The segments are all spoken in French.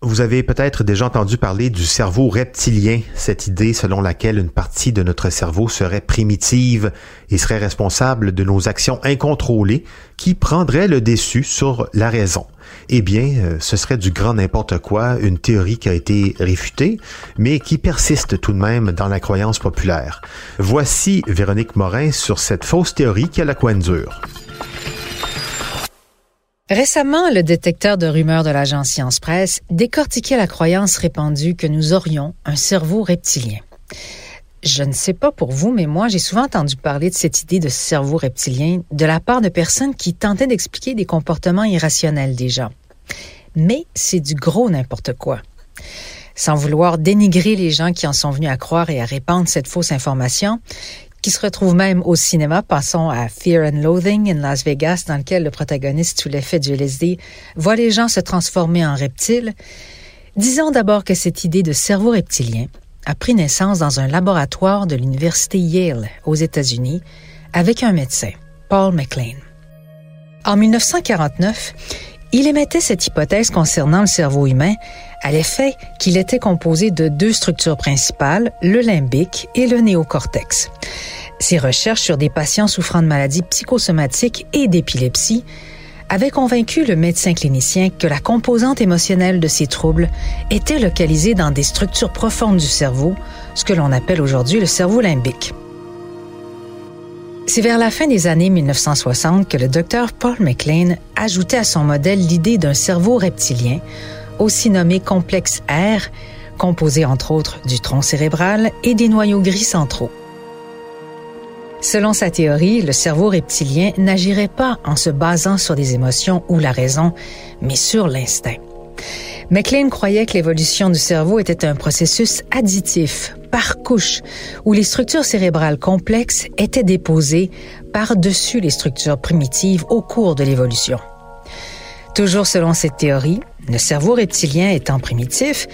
Vous avez peut-être déjà entendu parler du cerveau reptilien, cette idée selon laquelle une partie de notre cerveau serait primitive et serait responsable de nos actions incontrôlées qui prendraient le dessus sur la raison. Eh bien, euh, ce serait du grand n'importe quoi, une théorie qui a été réfutée, mais qui persiste tout de même dans la croyance populaire. Voici Véronique Morin sur cette fausse théorie qui a la coin dure. Récemment, le détecteur de rumeurs de l'agence Science Presse décortiquait la croyance répandue que nous aurions un cerveau reptilien. Je ne sais pas pour vous, mais moi, j'ai souvent entendu parler de cette idée de cerveau reptilien de la part de personnes qui tentaient d'expliquer des comportements irrationnels des gens. Mais c'est du gros n'importe quoi. Sans vouloir dénigrer les gens qui en sont venus à croire et à répandre cette fausse information, qui se retrouve même au cinéma. Passons à Fear and Loathing in Las Vegas, dans lequel le protagoniste, sous l'effet du LSD, voit les gens se transformer en reptiles. Disons d'abord que cette idée de cerveau reptilien a pris naissance dans un laboratoire de l'université Yale aux États-Unis avec un médecin, Paul MacLean. En 1949, il émettait cette hypothèse concernant le cerveau humain à l'effet qu'il était composé de deux structures principales, le limbique et le néocortex. Ses recherches sur des patients souffrant de maladies psychosomatiques et d'épilepsie avaient convaincu le médecin clinicien que la composante émotionnelle de ces troubles était localisée dans des structures profondes du cerveau, ce que l'on appelle aujourd'hui le cerveau limbique. C'est vers la fin des années 1960 que le docteur Paul MacLean ajoutait à son modèle l'idée d'un cerveau reptilien, aussi nommé complexe R, composé entre autres du tronc cérébral et des noyaux gris centraux. Selon sa théorie, le cerveau reptilien n'agirait pas en se basant sur des émotions ou la raison, mais sur l'instinct. McLean croyait que l'évolution du cerveau était un processus additif, par couche, où les structures cérébrales complexes étaient déposées par-dessus les structures primitives au cours de l'évolution. Toujours selon cette théorie, le cerveau reptilien étant primitif,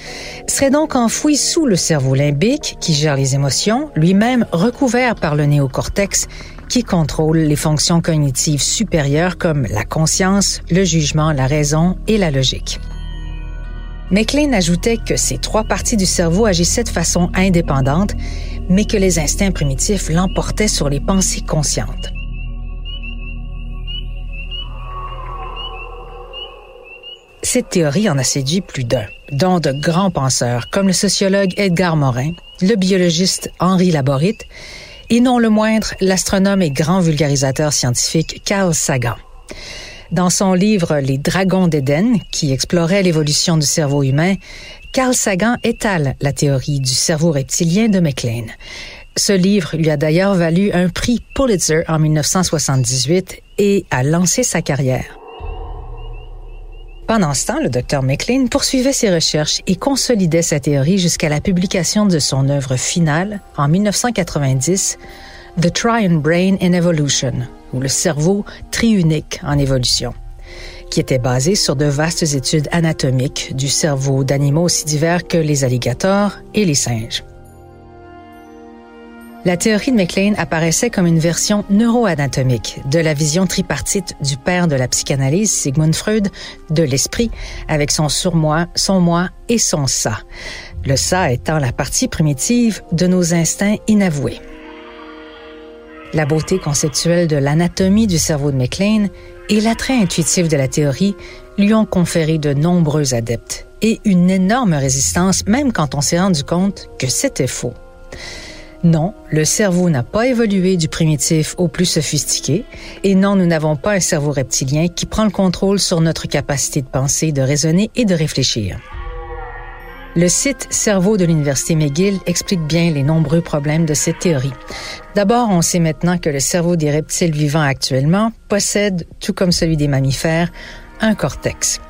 serait donc enfoui sous le cerveau limbique qui gère les émotions, lui-même recouvert par le néocortex qui contrôle les fonctions cognitives supérieures comme la conscience, le jugement, la raison et la logique. McLean ajoutait que ces trois parties du cerveau agissaient de façon indépendante, mais que les instincts primitifs l'emportaient sur les pensées conscientes. Cette théorie en a séduit plus d'un, dont de grands penseurs comme le sociologue Edgar Morin, le biologiste Henri Laborit et non le moindre l'astronome et grand vulgarisateur scientifique Carl Sagan. Dans son livre Les Dragons d'Éden, qui explorait l'évolution du cerveau humain, Carl Sagan étale la théorie du cerveau reptilien de MacLean. Ce livre lui a d'ailleurs valu un prix Pulitzer en 1978 et a lancé sa carrière. Pendant ce temps, le docteur McLean poursuivait ses recherches et consolidait sa théorie jusqu'à la publication de son œuvre finale en 1990, The Triune Brain in Evolution, le cerveau triunique en évolution, qui était basé sur de vastes études anatomiques du cerveau d'animaux aussi divers que les alligators et les singes. La théorie de MacLean apparaissait comme une version neuroanatomique de la vision tripartite du père de la psychanalyse, Sigmund Freud, de l'esprit, avec son surmoi, son moi et son ça. Le ça étant la partie primitive de nos instincts inavoués. La beauté conceptuelle de l'anatomie du cerveau de MacLean et l'attrait intuitif de la théorie lui ont conféré de nombreux adeptes et une énorme résistance même quand on s'est rendu compte que c'était faux. Non, le cerveau n'a pas évolué du primitif au plus sophistiqué, et non, nous n'avons pas un cerveau reptilien qui prend le contrôle sur notre capacité de penser, de raisonner et de réfléchir. Le site Cerveau de l'Université McGill explique bien les nombreux problèmes de cette théorie. D'abord, on sait maintenant que le cerveau des reptiles vivants actuellement possède, tout comme celui des mammifères, un cortex.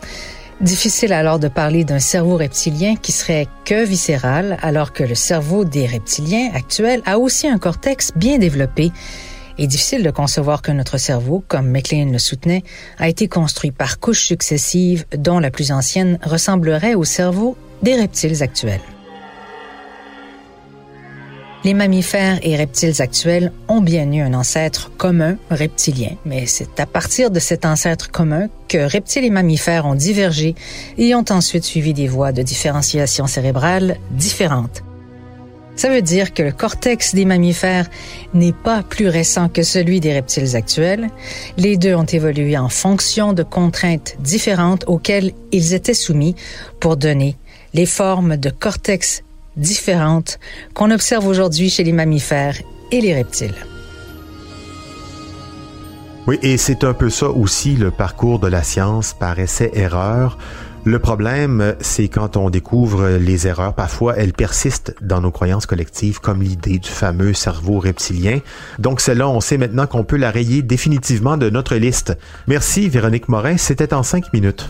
Difficile alors de parler d'un cerveau reptilien qui serait que viscéral, alors que le cerveau des reptiliens actuels a aussi un cortex bien développé. Et difficile de concevoir que notre cerveau, comme McLean le soutenait, a été construit par couches successives dont la plus ancienne ressemblerait au cerveau des reptiles actuels. Les mammifères et reptiles actuels ont bien eu un ancêtre commun reptilien, mais c'est à partir de cet ancêtre commun que reptiles et mammifères ont divergé et ont ensuite suivi des voies de différenciation cérébrale différentes. Ça veut dire que le cortex des mammifères n'est pas plus récent que celui des reptiles actuels. Les deux ont évolué en fonction de contraintes différentes auxquelles ils étaient soumis pour donner les formes de cortex différentes qu'on observe aujourd'hui chez les mammifères et les reptiles. Oui, et c'est un peu ça aussi le parcours de la science par essai-erreur. Le problème, c'est quand on découvre les erreurs, parfois elles persistent dans nos croyances collectives, comme l'idée du fameux cerveau reptilien. Donc celle-là, on sait maintenant qu'on peut la rayer définitivement de notre liste. Merci Véronique Morin, c'était en cinq minutes.